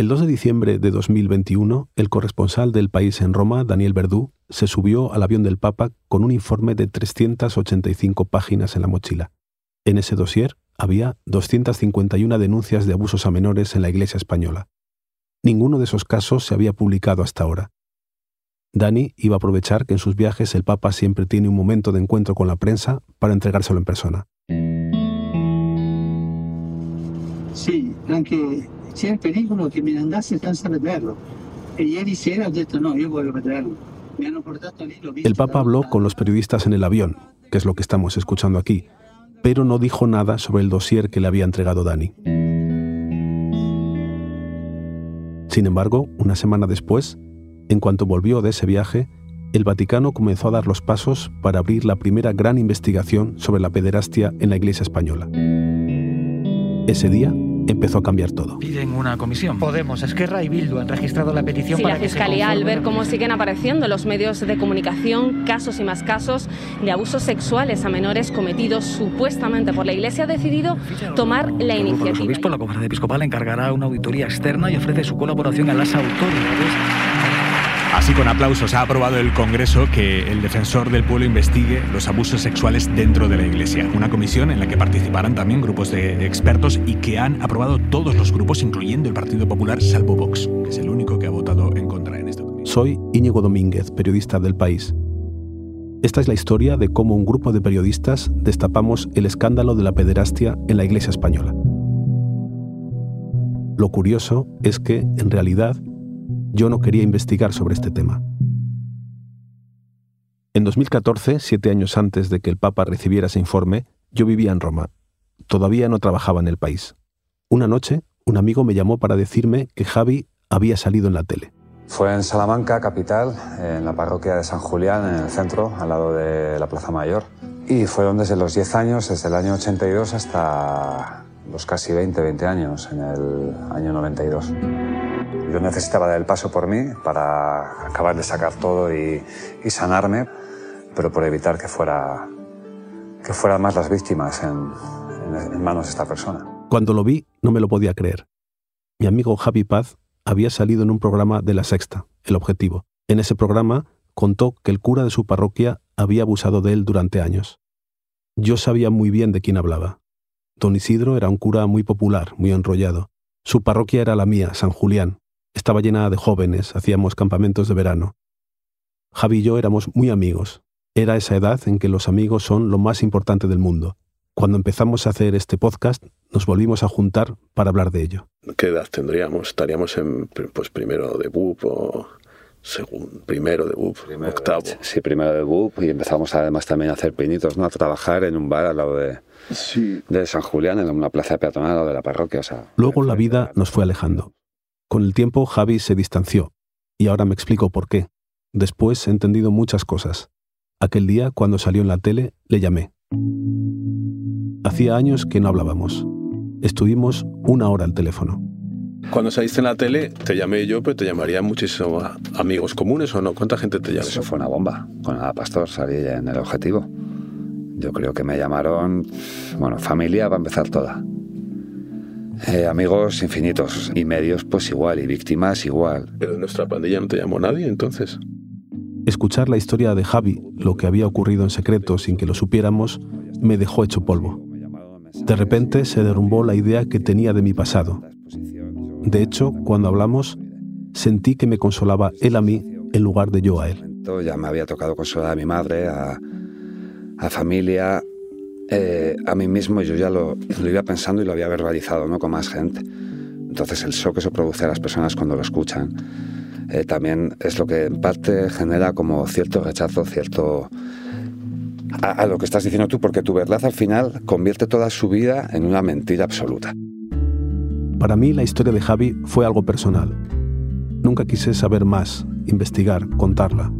El 2 de diciembre de 2021, el corresponsal del país en Roma, Daniel Verdú, se subió al avión del Papa con un informe de 385 páginas en la mochila. En ese dossier había 251 denuncias de abusos a menores en la Iglesia española. Ninguno de esos casos se había publicado hasta ahora. Dani iba a aprovechar que en sus viajes el Papa siempre tiene un momento de encuentro con la prensa para entregárselo en persona. Sí, anche c'è il pericolo che me ne andassi senza vederlo. E ieri sera ho detto no, io voglio vederlo. Me hanno portato lì, l'ho visto. El Papa habló con los periodistas en el avión, que es lo que estamos escuchando aquí, pero no dijo nada sobre el dossier que le había entregado Dani. Sin embargo, una semana después, en cuanto volvió de ese viaje, el Vaticano comenzó a dar los pasos para abrir la primera gran investigación sobre la pederastia en la Iglesia española. Ese día empezó a cambiar todo. Piden una comisión. Podemos, Esquerra y Bildu han registrado la petición Sí, para la que se Fiscalía, al ver cómo siguen apareciendo en los medios de comunicación casos y más casos de abusos sexuales a menores cometidos supuestamente por la Iglesia, ha decidido tomar la El iniciativa. obispos, la conferencia episcopal encargará una auditoría externa y ofrece su colaboración a las autoridades. Así con aplausos ha aprobado el Congreso que el defensor del pueblo investigue los abusos sexuales dentro de la Iglesia. Una comisión en la que participarán también grupos de expertos y que han aprobado todos los grupos, incluyendo el Partido Popular, salvo Vox, que es el único que ha votado en contra en esta comisión. Soy Íñigo Domínguez, periodista del país. Esta es la historia de cómo un grupo de periodistas destapamos el escándalo de la pederastia en la Iglesia española. Lo curioso es que, en realidad, yo no quería investigar sobre este tema. En 2014, siete años antes de que el Papa recibiera ese informe, yo vivía en Roma. Todavía no trabajaba en el país. Una noche, un amigo me llamó para decirme que Javi había salido en la tele. Fue en Salamanca, capital, en la parroquia de San Julián, en el centro, al lado de la Plaza Mayor. Y fueron desde los 10 años, desde el año 82 hasta los casi 20, 20 años, en el año 92. Yo necesitaba dar el paso por mí para acabar de sacar todo y, sanarme, pero por evitar que fuera que fueran más las víctimas en, en- en manos de esta persona. Cuando lo vi, no me lo podía creer. Mi amigo Javi Paz había salido en un programa de La Sexta, El Objetivo. En ese programa contó que el cura de su parroquia había abusado de él durante años. Yo sabía muy bien de quién hablaba. Don Isidro era un cura muy popular, muy enrollado. Su parroquia era la mía, San Julián. Estaba llena de jóvenes, hacíamos campamentos de verano. Javi y yo éramos muy amigos. Era esa edad en que los amigos son lo más importante del mundo. Cuando empezamos a hacer este podcast, nos volvimos a juntar para hablar de ello. ¿Qué edad tendríamos? ¿Estaríamos en pues primero de BUP o segundo, primero de BUP, octavo? Sí, primero de BUP y empezamos además también a hacer pinitos, ¿no? A trabajar en un bar al lado de, Sí. de San Julián, en una plaza peatonal al lado de la parroquia. O sea, Luego la vida nos fue alejando. Con el tiempo Javi se distanció, y ahora me explico por qué. Después he entendido muchas cosas. Aquel día, cuando salió en la tele, le llamé. Hacía años que no hablábamos. Estuvimos una hora al teléfono. Cuando saliste en la tele, te llamé yo, pero te llamarían muchísimos amigos comunes o no. ¿Cuánta gente te llama? Eso fue una bomba. Con Ana Pastor salí en el objetivo. Yo creo que me llamaron, bueno, familia va a empezar toda. Eh, amigos infinitos y medios pues igual y víctimas igual. Pero de nuestra pandilla no te llamó nadie, entonces. Escuchar la historia de Javi, lo que había ocurrido en secreto sin que lo supiéramos, me dejó hecho polvo. De repente se derrumbó la idea que tenía de mi pasado. De hecho, cuando hablamos, sentí que me consolaba él a mí en lugar de yo a él. Ya me había tocado consolar a mi madre, a, a familia, eh, a mí mismo. Yo ya lo, iba pensando y lo había verbalizado ¿no? con más gente. Entonces el shock que eso produce a las personas cuando lo escuchan eh, también es lo que en parte genera como cierto rechazo, cierto... A, a lo que estás diciendo tú, porque tu verdad al final convierte toda su vida en una mentira absoluta. Para mí la historia de Javi fue algo personal. Nunca quise saber más, investigar, contarla.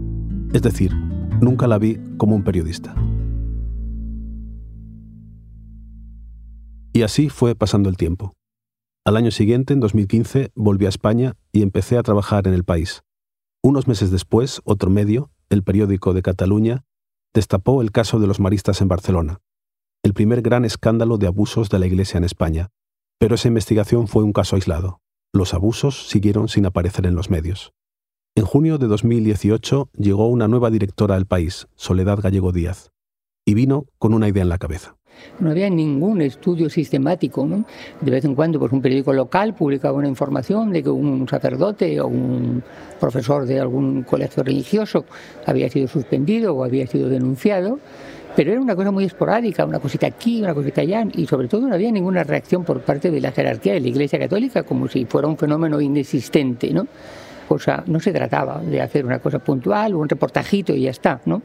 Es decir, nunca la vi como un periodista. Y así fue pasando el tiempo. Al año siguiente, en 2015, volví a España y empecé a trabajar en el país. Unos meses después, otro medio, el periódico de Cataluña, destapó el caso de los maristas en Barcelona, el primer gran escándalo de abusos de la Iglesia en España. Pero esa investigación fue un caso aislado. los abusos siguieron sin aparecer en los medios. En junio de 2018 llegó una nueva directora al país, Soledad Gallego Díaz, y vino con una idea en la cabeza. No había ningún estudio sistemático. De vez en cuando pues, un periódico local publicaba una información de que un sacerdote o un profesor de algún colegio religioso había sido suspendido o había sido denunciado, pero era una cosa muy esporádica, una cosita aquí, una cosita allá, y sobre todo no había ninguna reacción por parte de la jerarquía de la Iglesia Católica, como si fuera un fenómeno inexistente. ¿no? No se trataba de hacer una cosa puntual un reportajito y ya está, ¿no?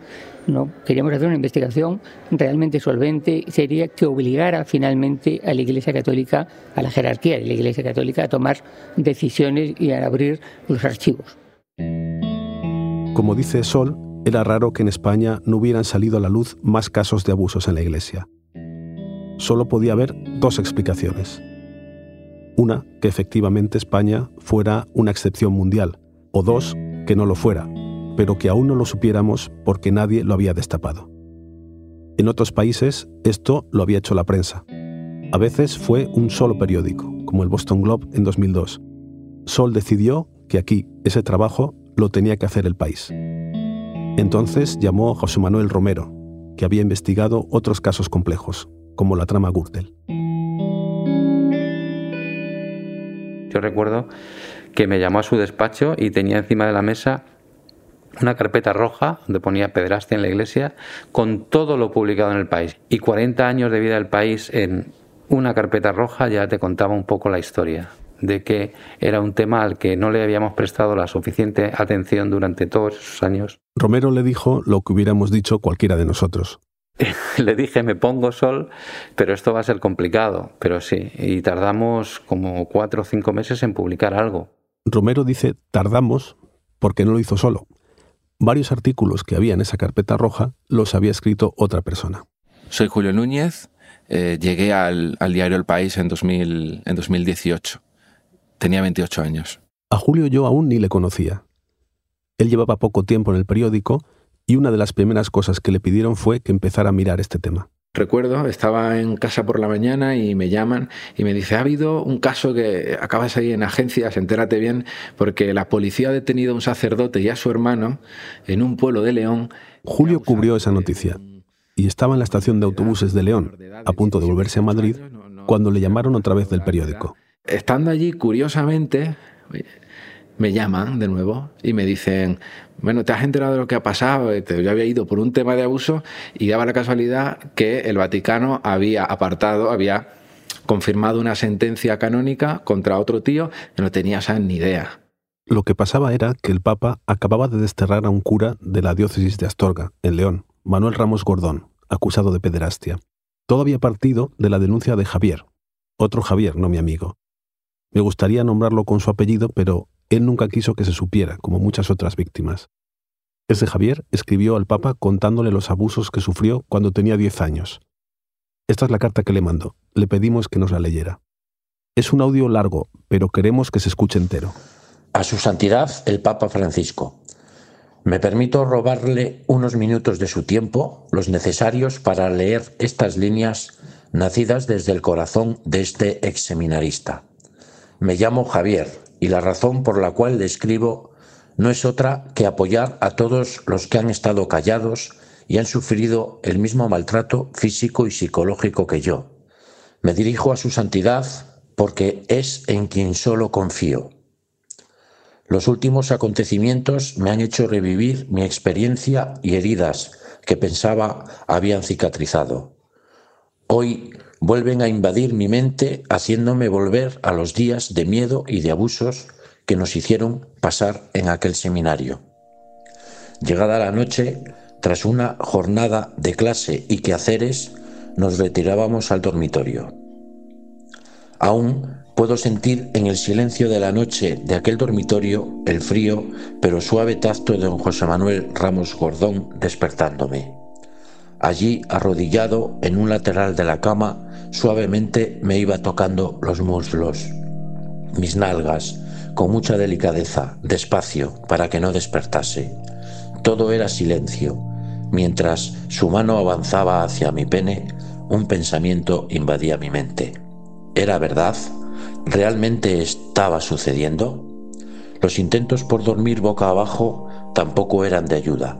No, queríamos hacer una investigación realmente solvente, sería que obligara finalmente a la Iglesia Católica, a la jerarquía de la Iglesia Católica, a tomar decisiones y a abrir los archivos. Como dice Sol, era raro que en España no hubieran salido a la luz más casos de abusos en la Iglesia. Solo podía haber dos explicaciones. Una, que efectivamente España fuera una excepción mundial, o dos, que no lo fuera, pero que aún no lo supiéramos porque nadie lo había destapado. En otros países esto lo había hecho la prensa. A veces fue un solo periódico, como el Boston Globe en 2002. Sol decidió que aquí ese trabajo lo tenía que hacer el país. Entonces llamó a José Manuel Romero, que había investigado otros casos complejos, como la trama Gürtel. Yo recuerdo que me llamó a su despacho y tenía encima de la mesa una carpeta roja donde ponía pederastia en la iglesia con todo lo publicado en el país. Y 40 años de vida del país en una carpeta roja ya te contaba un poco la historia de que era un tema al que no le habíamos prestado la suficiente atención durante todos esos años. Romero le dijo lo que hubiéramos dicho cualquiera de nosotros. le dije, me pongo sol, pero esto va a ser complicado. Pero sí, y tardamos como cuatro o cinco meses en publicar algo. Romero dice tardamos porque no lo hizo solo. Varios artículos que había en esa carpeta roja los había escrito otra persona. Soy Julio Núñez, eh, llegué al, diario El País en, 2000, en 2018. Tenía 28 años. A Julio yo aún ni le conocía. Él llevaba poco tiempo en el periódico y una de las primeras cosas que le pidieron fue que empezara a mirar este tema. Recuerdo, estaba en casa por la mañana y me llaman y me dice, ha habido un caso que acabas ahí en agencias, entérate bien, porque la policía ha detenido a un sacerdote y a su hermano en un pueblo de León. Julio cubrió esa noticia y estaba en la estación de autobuses de León, a punto de volverse a Madrid, cuando le llamaron otra vez del periódico. Estando allí, curiosamente, me llaman de nuevo y me dicen, bueno, ¿te has enterado de lo que ha pasado? Yo había ido por un tema de abuso y daba la casualidad que el Vaticano había apartado, había confirmado una sentencia canónica contra otro tío que no tenía ni idea. Lo que pasaba era que el Papa acababa de desterrar a un cura de la diócesis de Astorga, en León, Manuel Ramos Gordón, acusado de pederastia. Todo había partido de la denuncia de Javier, otro Javier, no mi amigo. Me gustaría nombrarlo con su apellido, pero él nunca quiso que se supiera, como muchas otras víctimas. Ese Javier escribió al Papa contándole los abusos que sufrió cuando tenía 10 años. Esta es la carta que le mandó. Le pedimos que nos la leyera. Es un audio largo, pero queremos que se escuche entero. A su santidad, el Papa Francisco. Me permito robarle unos minutos de su tiempo, los necesarios para leer estas líneas nacidas desde el corazón de este ex seminarista. Me llamo Javier, y la razón por la cual le escribo no es otra que apoyar a todos los que han estado callados y han sufrido el mismo maltrato físico y psicológico que yo. Me dirijo a su santidad porque es en quien solo confío. Los últimos acontecimientos me han hecho revivir mi experiencia y heridas que pensaba habían cicatrizado. Hoy vuelven a invadir mi mente haciéndome volver a los días de miedo y de abusos que nos hicieron pasar en aquel seminario. Llegada la noche, tras una jornada de clase y quehaceres, nos retirábamos al dormitorio. Aún puedo sentir en el silencio de la noche de aquel dormitorio el frío pero suave tacto de don José Manuel Ramos Gordón despertándome. Allí, arrodillado en un lateral de la cama, suavemente me iba tocando los muslos, mis nalgas, con mucha delicadeza, despacio, para que no despertase. Todo era silencio. Mientras su mano avanzaba hacia mi pene, un pensamiento invadía mi mente. ¿Era verdad? realmente estaba sucediendo? Los intentos por dormir boca abajo tampoco eran de ayuda.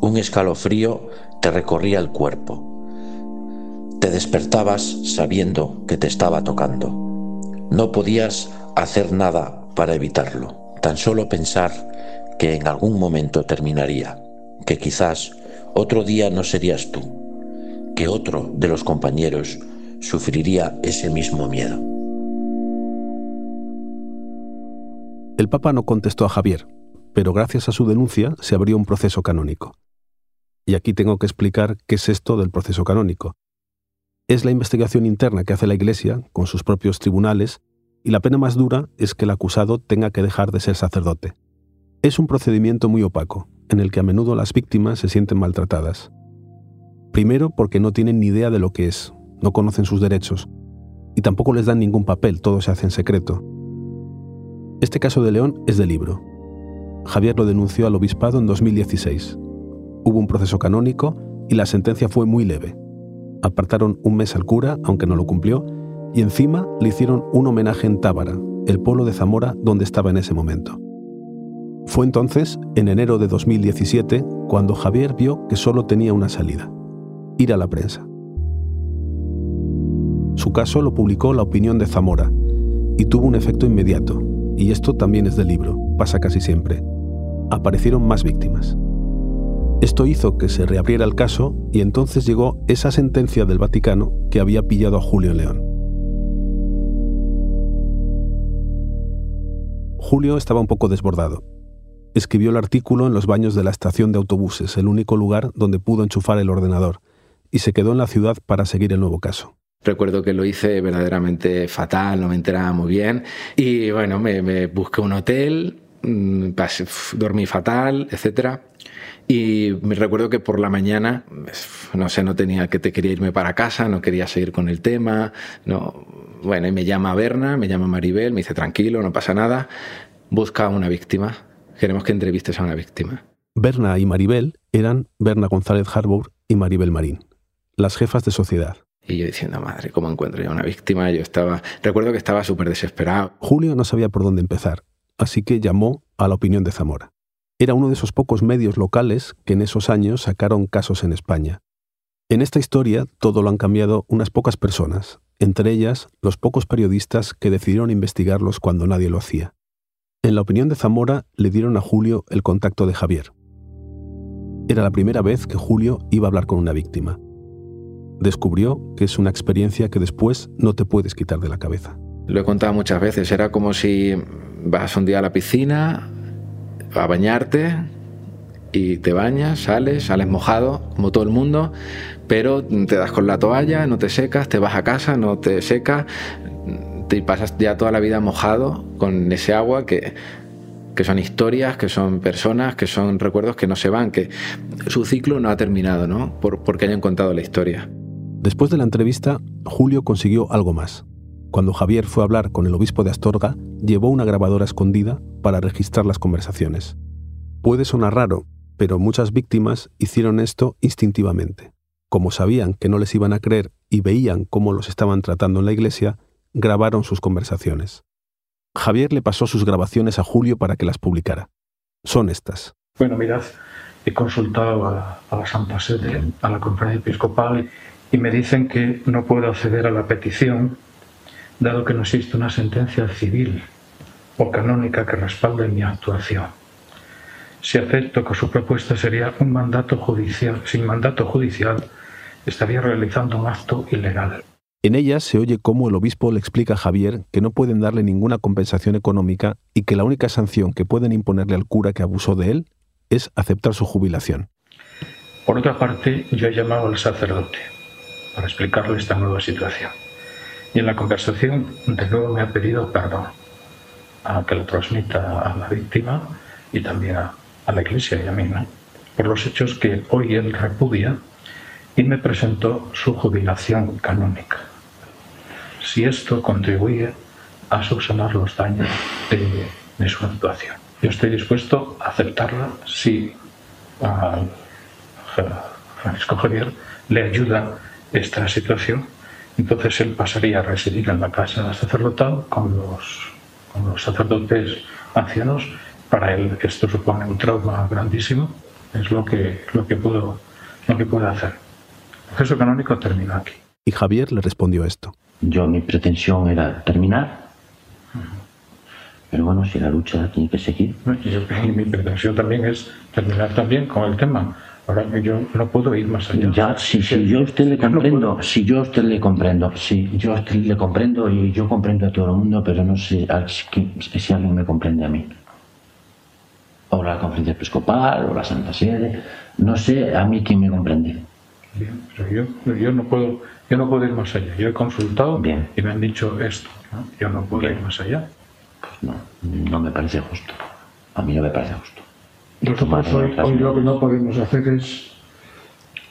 Un escalofrío te recorría el cuerpo. Te despertabas sabiendo que te estaba tocando. No podías hacer nada para evitarlo, tan solo pensar que en algún momento terminaría, que quizás otro día no serías tú, que otro de los compañeros sufriría ese mismo miedo. El Papa no contestó a Javier, pero gracias a su denuncia se abrió un proceso canónico. Y aquí tengo que explicar qué es esto del proceso canónico. Es la investigación interna que hace la Iglesia con sus propios tribunales y la pena más dura es que el acusado tenga que dejar de ser sacerdote. Es un procedimiento muy opaco, en el que a menudo las víctimas se sienten maltratadas. Primero porque no tienen ni idea de lo que es, no conocen sus derechos, y tampoco les dan ningún papel, todo se hace en secreto. Este caso de León es de libro. Javier lo denunció al obispado en 2016. Hubo un proceso canónico y la sentencia fue muy leve. Apartaron un mes al cura, aunque no lo cumplió, y encima le hicieron un homenaje en Tábara, el pueblo de Zamora donde estaba en ese momento. Fue entonces, en enero de 2017, cuando Javier vio que solo tenía una salida, ir a la prensa. Su caso lo publicó La Opinión de Zamora y tuvo un efecto inmediato, y esto también es del libro, pasa casi siempre. Aparecieron más víctimas. Esto hizo que se reabriera el caso y entonces llegó esa sentencia del Vaticano que había pillado a Julio León. Julio estaba un poco desbordado. Escribió el artículo en los baños de la estación de autobuses, el único lugar donde pudo enchufar el ordenador, y se quedó en la ciudad para seguir el nuevo caso. Recuerdo que lo hice verdaderamente fatal, no me enteraba muy bien. Y bueno, me, busqué un hotel, mm, dormí fatal, etc. Y me recuerdo que por la mañana, no sé, no tenía que te quería irme para casa, no quería seguir con el tema. No. Bueno, y me llama Berna, me llama Maribel, me dice tranquilo, no pasa nada, busca a una víctima. Queremos que entrevistes a una víctima. Berna y Maribel eran Berna González Harbour y Maribel Marín, las jefas de sociedad. Y yo diciendo, madre, ¿cómo encuentro yo una víctima? Yo estaba, recuerdo que estaba súper desesperado. Julio no sabía por dónde empezar, así que llamó a la opinión de Zamora. Era uno de esos pocos medios locales que en esos años sacaron casos en España. En esta historia todo lo han cambiado unas pocas personas, entre ellas los pocos periodistas que decidieron investigarlos cuando nadie lo hacía. En la opinión de Zamora le dieron a Julio el contacto de Javier. Era la primera vez que Julio iba a hablar con una víctima descubrió que es una experiencia que después no te puedes quitar de la cabeza. Lo he contado muchas veces, era como si vas un día a la piscina a bañarte y te bañas, sales, sales mojado, como todo el mundo, pero te das con la toalla, no te secas, te vas a casa, no te secas, te pasas ya toda la vida mojado con ese agua que, que son historias, que son personas, que son recuerdos que no se van, que su ciclo no ha terminado, ¿no? Por, porque hayan contado la historia. Después de la entrevista, Julio consiguió algo más. Cuando Javier fue a hablar con el obispo de Astorga, llevó una grabadora escondida para registrar las conversaciones. Puede sonar raro, pero muchas víctimas hicieron esto instintivamente. Como sabían que no les iban a creer y veían cómo los estaban tratando en la iglesia, grabaron sus conversaciones. Javier le pasó sus grabaciones a Julio para que las publicara. Son estas. Bueno, mirad, he consultado a, la Santa Sede, a la conferencia episcopal y me dicen que no puedo acceder a la petición dado que no existe una sentencia civil o canónica que respalde mi actuación. Si acepto que su propuesta sería un mandato judicial, sin mandato judicial, estaría realizando un acto ilegal. En ella se oye cómo el obispo le explica a Javier que no pueden darle ninguna compensación económica y que la única sanción que pueden imponerle al cura que abusó de él es aceptar su jubilación. Por otra parte, yo he llamado al sacerdote para explicarle esta nueva situación. Y en la conversación de nuevo me ha pedido perdón, a que lo transmita a la víctima y también a, la iglesia y a mí, por los hechos que hoy él repudia y me presentó su jubilación canónica. Si esto contribuye a subsanar los daños de, de su actuación. Yo estoy dispuesto a aceptarla si a Francisco Javier le ayuda esta situación Entonces él pasaría a residir en la casa sacerdotal con los, con los sacerdotes ancianos. Para él esto supone un trauma grandísimo. Es lo que, lo que, puedo, lo que puede hacer. El proceso canónico termina aquí. Y Javier le respondió esto. Yo mi pretensión era terminar, pero bueno, si la lucha tiene que seguir. Y mi pretensión también es terminar también con el tema. Ahora yo no puedo ir más allá. Ya, sí, sí, yo a usted le comprendo, si yo a usted le comprendo, sí, yo a usted le comprendo y yo comprendo a todo el mundo, pero no sé si alguien me comprende a mí. O la conferencia episcopal, o la Santa Sede, no sé a mí quién me comprende. Bien, pero yo, yo, no puedo, yo no puedo ir más allá. Yo he consultado y me han dicho esto. Yo no puedo ir más allá. Pues no, no me parece justo. A mí no me parece justo. Nosotros hoy, hoy lo que no podemos hacer es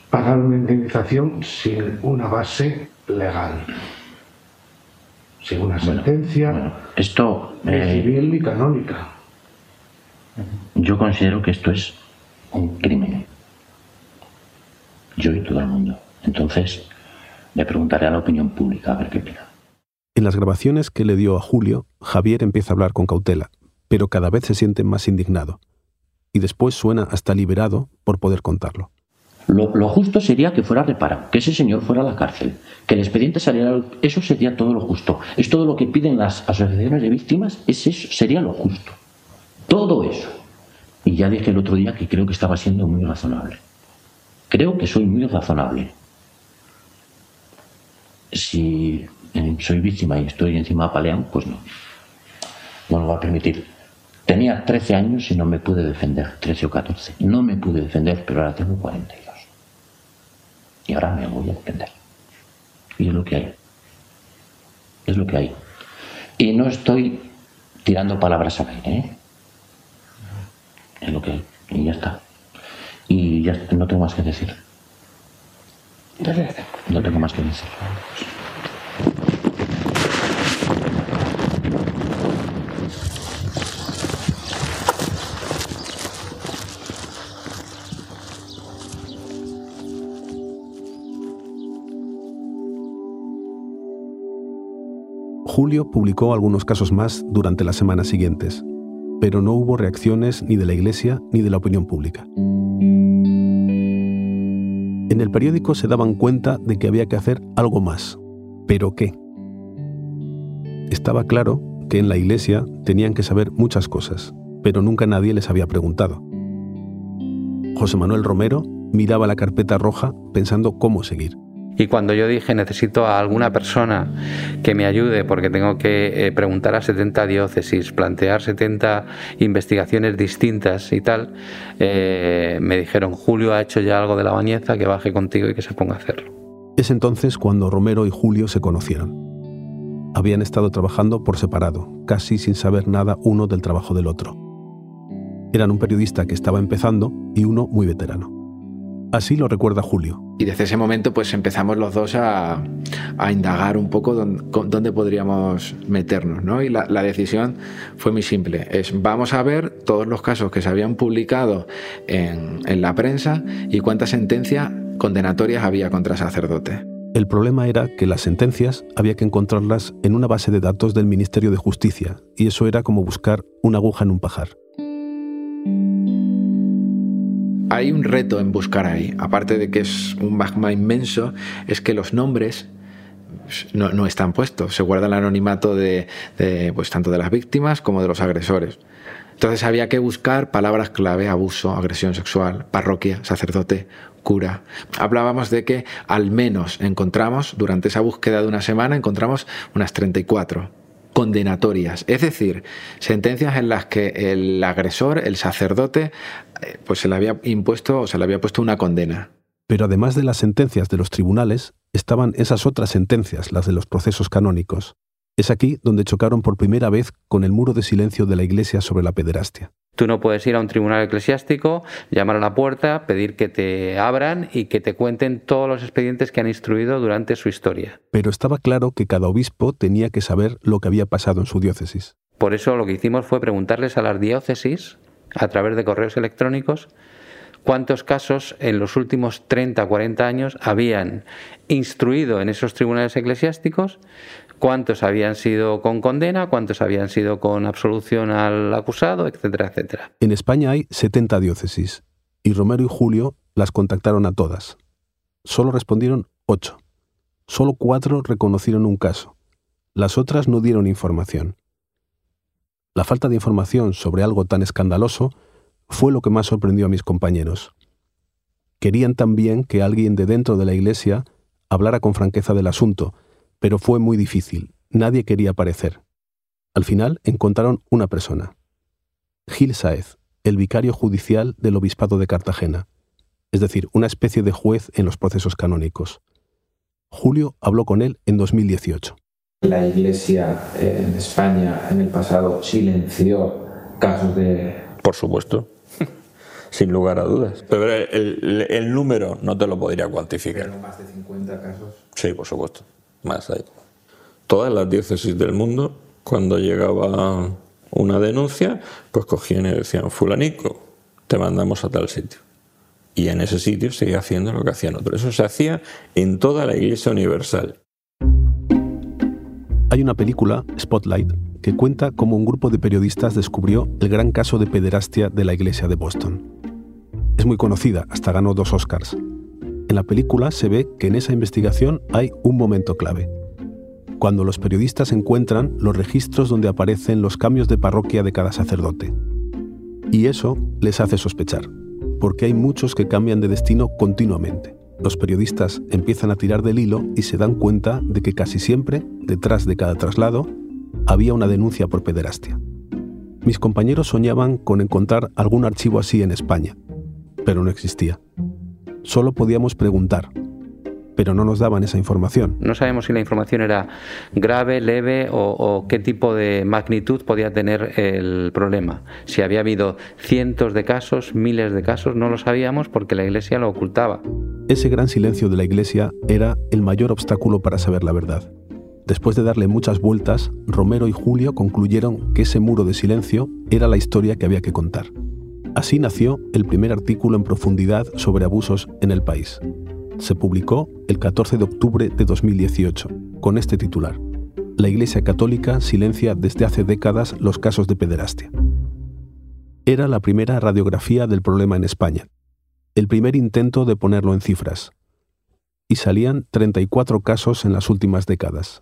pagar una indemnización sin una base legal, sin una sentencia esto, ni eh, civil ni canónica. Yo considero que esto es un crimen. Yo y todo el mundo. Entonces, le preguntaré a la opinión pública a ver qué opina. En las grabaciones que le dio a Julio, Javier empieza a hablar con cautela, pero cada vez se siente más indignado. Y después suena hasta liberado por poder contarlo. Lo, justo sería que fuera reparado, que ese señor fuera a la cárcel, que el expediente saliera. Eso sería todo lo justo. Es todo lo que piden las asociaciones de víctimas, es eso, sería lo justo. Todo eso. Y ya dije el otro día que creo que estaba siendo muy razonable. Creo que soy muy razonable. Si eh, soy víctima y estoy encima apaleado, pues no. No lo va a permitir. Tenía 13 años y no me pude defender, 13 o 14. No me pude defender, pero ahora tengo 42. Y ahora me voy a defender. Y es lo que hay. Es lo que hay. Y no estoy tirando palabras al aire, ¿eh? Es lo que hay. Y ya está. Y ya no tengo más que decir. No tengo más que decir. Julio publicó algunos casos más durante las semanas siguientes, pero no hubo reacciones ni de la Iglesia ni de la opinión pública. En el periódico se daban cuenta de que había que hacer algo más. ¿Pero qué? Estaba claro que en la Iglesia tenían que saber muchas cosas, pero nunca nadie les había preguntado. José Manuel Romero miraba la carpeta roja pensando cómo seguir. Y cuando yo dije necesito a alguna persona que me ayude porque tengo que eh, preguntar a 70 diócesis, plantear 70 investigaciones distintas y tal, eh, me dijeron, Julio ha hecho ya algo de la bañeza, que baje contigo y que se ponga a hacerlo. Es entonces cuando Romero y Julio se conocieron. Habían estado trabajando por separado, casi sin saber nada uno del trabajo del otro. Eran un periodista que estaba empezando y uno muy veterano. Así lo recuerda Julio. Y desde ese momento pues empezamos los dos a, indagar un poco dónde, podríamos meternos, ¿no? Y la, decisión fue muy simple, es vamos a ver todos los casos que se habían publicado en, en la prensa y cuántas sentencias condenatorias había contra sacerdote. El problema era que las sentencias había que encontrarlas en una base de datos del Ministerio de Justicia, y eso era como buscar una aguja en un pajar hay un reto en buscar ahí, aparte de que es un magma inmenso, es que los nombres no, están puestos, se guarda el anonimato de, pues, tanto de las víctimas como de los agresores. Entonces había que buscar palabras clave, abuso, agresión sexual, parroquia, sacerdote, cura. Hablábamos de que al menos encontramos, durante esa búsqueda de una semana, encontramos unas 34 condenatorias, es decir, sentencias en las que el agresor, el sacerdote, eh, pues se le había impuesto o se le había puesto una condena. Pero además de las sentencias de los tribunales, estaban esas otras sentencias, las de los procesos canónicos. Es aquí donde chocaron por primera vez con el muro de silencio de la Iglesia sobre la pederastia. Tú no puedes ir a un tribunal eclesiástico, llamar a la puerta, pedir que te abran y que te cuenten todos los expedientes que han instruido durante su historia. Pero estaba claro que cada obispo tenía que saber lo que había pasado en su diócesis. Por eso lo que hicimos fue preguntarles a las diócesis, a través de correos electrónicos, cuántos casos en los últimos 30 o 40 años habían instruido en esos tribunales eclesiásticos, cuántos habían sido con condena, cuántos habían sido con absolución al acusado, etcétera, etcétera. En España hay 70 diócesis y Romero y Julio las contactaron a todas. Solo respondieron 8. Solo 4 reconocieron un caso. Las otras no dieron información. La falta de información sobre algo tan escandaloso fue lo que más sorprendió a mis compañeros. Querían también que alguien de dentro de la iglesia hablara con franqueza del asunto, pero fue muy difícil. Nadie quería aparecer. Al final encontraron una persona. Gil Saez, el vicario judicial del Obispado de Cartagena, es decir, una especie de juez en los procesos canónicos. Julio habló con él en 2018. La Iglesia en España en el pasado silenció casos de... Por supuesto, sin lugar a dudas. Pero el, número no te lo podría cuantificar. ¿Pero más de 50 casos? Sí, por supuesto más hay. Todas las diócesis del mundo, cuando llegaba una denuncia, pues cogían y decían, fulanico, te mandamos a tal sitio. Y en ese sitio seguía haciendo lo que hacían otros. Eso se hacía en toda la Iglesia Universal. Hay una película, Spotlight, que cuenta cómo un grupo de periodistas descubrió el gran caso de pederastia de la Iglesia de Boston. Es muy conocida, hasta ganó dos Oscars. En la película se ve que en esa investigación hay un momento clave. Cuando los periodistas encuentran los registros donde aparecen los cambios de parroquia de cada sacerdote. Y eso les hace sospechar, porque hay muchos que cambian de destino continuamente. Los periodistas empiezan a tirar del hilo y se dan cuenta de que casi siempre, detrás de cada traslado, había una denuncia por pederastia. Mis compañeros soñaban con encontrar algún archivo así en España, pero no existía. Solo podíamos preguntar, pero no nos daban esa información. No sabemos si la información era grave, leve o, qué tipo de magnitud podía tener el problema. Si había habido cientos de casos, miles de casos, no lo sabíamos porque la Iglesia lo ocultaba. Ese gran silencio de la Iglesia era el mayor obstáculo para saber la verdad. Después de darle muchas vueltas, Romero y Julio concluyeron que ese muro de silencio era la historia que había que contar. Así nació el primer artículo en profundidad sobre abusos en el país. Se publicó el 14 de octubre de 2018, con este titular. La Iglesia Católica silencia desde hace décadas los casos de pederastia. Era la primera radiografía del problema en España, el primer intento de ponerlo en cifras. Y salían 34 casos en las últimas décadas.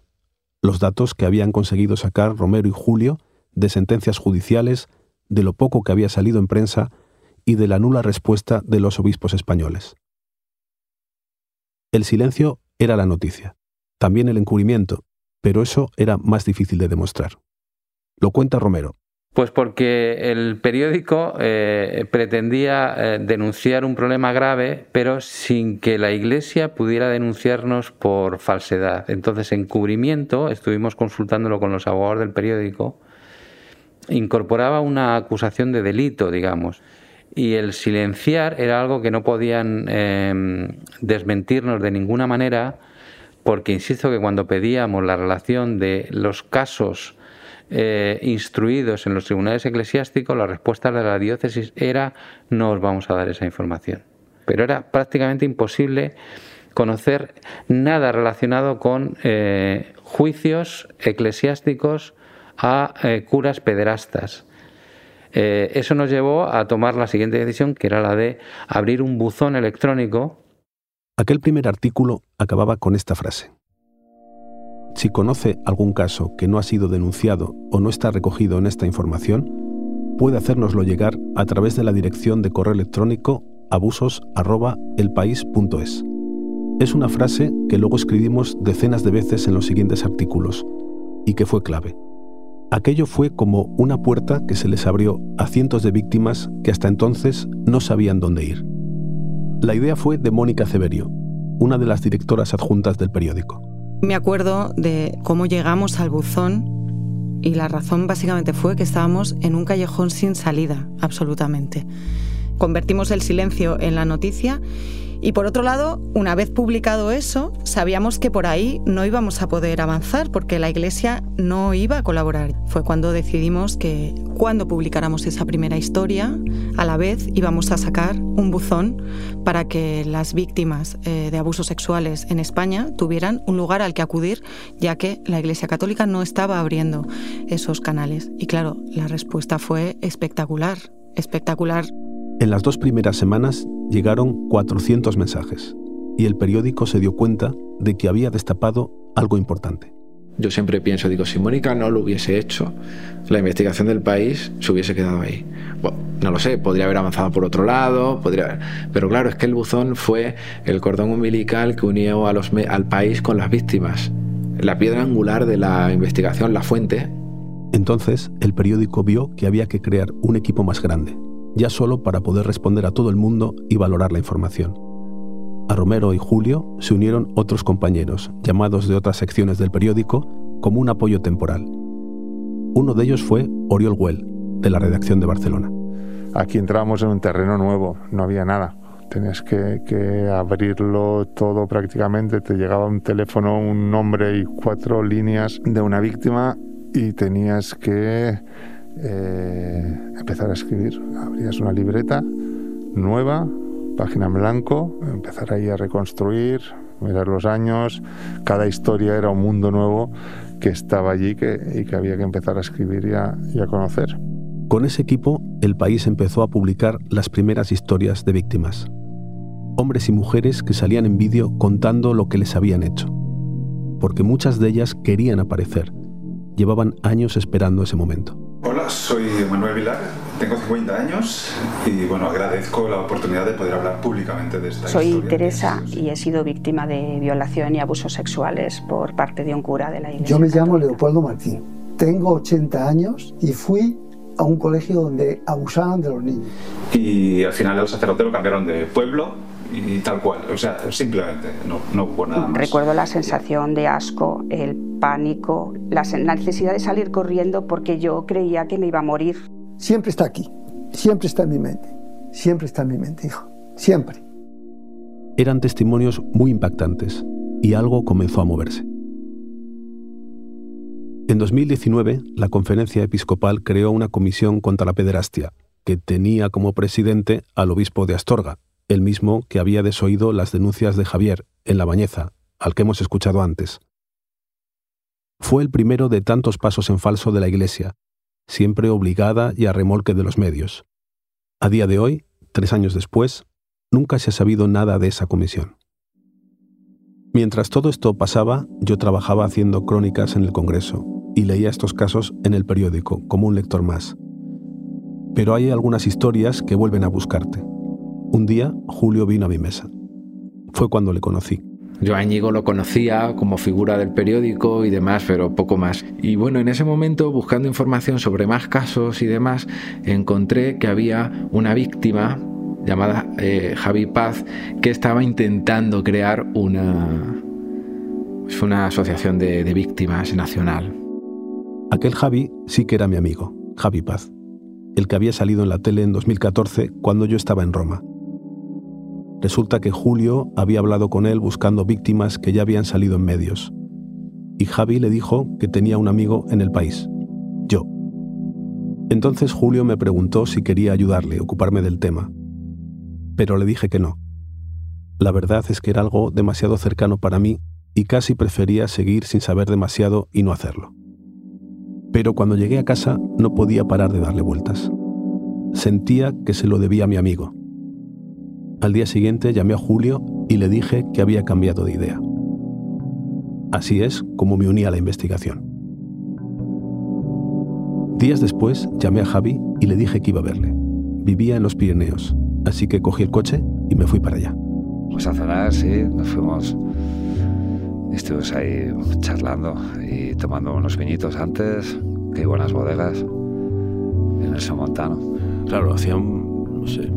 Los datos que habían conseguido sacar Romero y Julio de sentencias judiciales de lo poco que había salido en prensa y de la nula respuesta de los obispos españoles. El silencio era la noticia, también el encubrimiento, pero eso era más difícil de demostrar. Lo cuenta Romero. Pues porque el periódico eh, pretendía eh, denunciar un problema grave, pero sin que la Iglesia pudiera denunciarnos por falsedad. Entonces, encubrimiento, estuvimos consultándolo con los abogados del periódico, incorporaba una acusación de delito, digamos. Y el silenciar era algo que no podían em, desmentirnos de ninguna manera, porque insisto que cuando pedíamos la relación de los casos eh, instruidos en los tribunales eclesiásticos, la respuesta de la diócesis era no os vamos a dar esa información. Pero era prácticamente imposible conocer nada relacionado con eh, juicios eclesiásticos a eh, curas pederastas. Eh, eso nos llevó a tomar la siguiente decisión, que era la de abrir un buzón electrónico. Aquel primer artículo acababa con esta frase. Si conoce algún caso que no ha sido denunciado o no está recogido en esta información, puede hacérnoslo llegar a través de la dirección de correo electrónico abusos@elpaís.es. Es una frase que luego escribimos decenas de veces en los siguientes artículos y que fue clave. Aquello fue como una puerta que se les abrió a cientos de víctimas que hasta entonces no sabían dónde ir. La idea fue de Mónica Ceberio, una de las directoras adjuntas del periódico. Me acuerdo de cómo llegamos al buzón y la razón básicamente fue que estábamos en un callejón sin salida, absolutamente. Convertimos el silencio en la noticia Y por otro lado, una vez publicado eso, sabíamos que por ahí no íbamos a poder avanzar porque la Iglesia no iba a colaborar. Fue cuando decidimos que cuando publicáramos esa primera historia, a la vez íbamos a sacar un buzón para que las víctimas eh, de abusos sexuales en España tuvieran un lugar al que acudir, ya que la Iglesia Católica no estaba abriendo esos canales. Y claro, la respuesta fue espectacular, espectacular. En las dos primeras semanas llegaron 400 mensajes y el periódico se dio cuenta de que había destapado algo importante. Yo siempre pienso, digo, si Mónica no lo hubiese hecho, la investigación del país se hubiese quedado ahí. Bueno, no lo sé, podría haber avanzado por otro lado, podría... pero claro, es que el buzón fue el cordón umbilical que unió a los, al país con las víctimas, la piedra angular de la investigación, la fuente. Entonces, el periódico vio que había que crear un equipo más grande, ya solo para poder responder a todo el mundo y valorar la información. A Romero y Julio se unieron otros compañeros, llamados de otras secciones del periódico, como un apoyo temporal. Uno de ellos fue Oriol Güell, de la redacción de Barcelona. Aquí entramos en un terreno nuevo, no había nada. Tenías que, abrirlo todo prácticamente. Te llegaba un teléfono, un nombre y cuatro líneas de una víctima y tenías que eh, empezar a escribir. Abrías una libreta nueva, página en blanco, empezar ahí a reconstruir, mirar los años. Cada historia era un mundo nuevo que estaba allí que, y que había que empezar a escribir y a, y a conocer. Con ese equipo, el país empezó a publicar las primeras historias de víctimas. Hombres y mujeres que salían en vídeo contando lo que les habían hecho. Porque muchas de ellas querían aparecer. Llevaban años esperando ese momento. Hola, soy Manuel Vilar, tengo 50 años y bueno, agradezco la oportunidad de poder hablar públicamente de esta soy historia. Soy Teresa y he sido víctima de violación y abusos sexuales por parte de un cura de la iglesia. Yo me llamo Leopoldo Martín, tengo 80 años y fui a un colegio donde abusaban de los niños. Y al final el sacerdote lo cambiaron de pueblo y tal cual, o sea, simplemente no, no hubo nada más. Recuerdo la sensación de asco, el pánico, la necesidad de salir corriendo porque yo creía que me iba a morir. Siempre está aquí, siempre está en mi mente, siempre está en mi mente, hijo, siempre. Eran testimonios muy impactantes y algo comenzó a moverse. En 2019, la Conferencia Episcopal creó una comisión contra la pederastia, que tenía como presidente al obispo de Astorga, el mismo que había desoído las denuncias de Javier en La Bañeza, al que hemos escuchado antes. Fue el primero de tantos pasos en falso de la Iglesia, siempre obligada y a remolque de los medios. A día de hoy, tres años después, nunca se ha sabido nada de esa comisión. Mientras todo esto pasaba, yo trabajaba haciendo crónicas en el Congreso y leía estos casos en el periódico como un lector más. Pero hay algunas historias que vuelven a buscarte. Un día, Julio vino a mi mesa. Fue cuando le conocí. Yo a Íñigo lo conocía como figura del periódico y demás, pero poco más. Y bueno, en ese momento, buscando información sobre más casos y demás, encontré que había una víctima llamada eh, Javi Paz que estaba intentando crear una, una asociación de, de víctimas nacional. Aquel Javi sí que era mi amigo, Javi Paz, el que había salido en la tele en 2014 cuando yo estaba en Roma. Resulta que Julio había hablado con él buscando víctimas que ya habían salido en medios. Y Javi le dijo que tenía un amigo en el país, yo. Entonces Julio me preguntó si quería ayudarle, ocuparme del tema. Pero le dije que no. La verdad es que era algo demasiado cercano para mí y casi prefería seguir sin saber demasiado y no hacerlo. Pero cuando llegué a casa no podía parar de darle vueltas. Sentía que se lo debía a mi amigo. Al día siguiente llamé a Julio y le dije que había cambiado de idea. Así es como me uní a la investigación. Días después llamé a Javi y le dije que iba a verle. Vivía en los Pirineos, así que cogí el coche y me fui para allá. Pues a cenar, sí, nos fuimos. Estuvimos ahí charlando y tomando unos vinitos antes, que buenas bodegas, en el Somontano. Claro, hacían, no sé,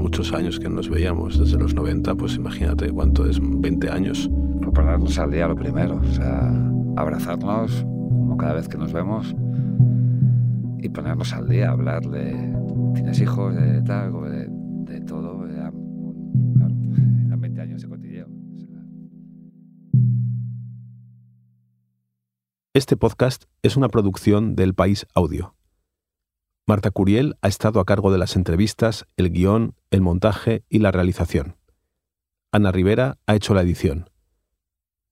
muchos años que nos veíamos, desde los 90, pues imagínate cuánto es, 20 años. Por ponernos al día lo primero, o sea, abrazarnos como cada vez que nos vemos y ponernos al día, hablar de tienes hijos, de tal, de, de todo. Eran, eran 20 años de cotilleo. Este podcast es una producción del País Audio. Marta Curiel ha estado a cargo de las entrevistas, el guion, el montaje y la realización. Ana Rivera ha hecho la edición.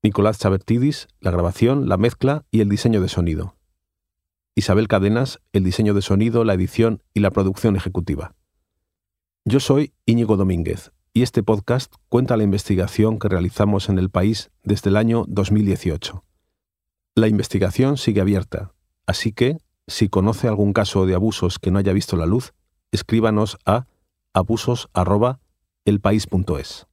Nicolás Chabertidis, la grabación, la mezcla y el diseño de sonido. Isabel Cadenas, el diseño de sonido, la edición y la producción ejecutiva. Yo soy Íñigo Domínguez y este podcast cuenta la investigación que realizamos en el país desde el año 2018. La investigación sigue abierta, así que, si conoce algún caso de abusos que no haya visto la luz, escríbanos a abusos.elpaís.es.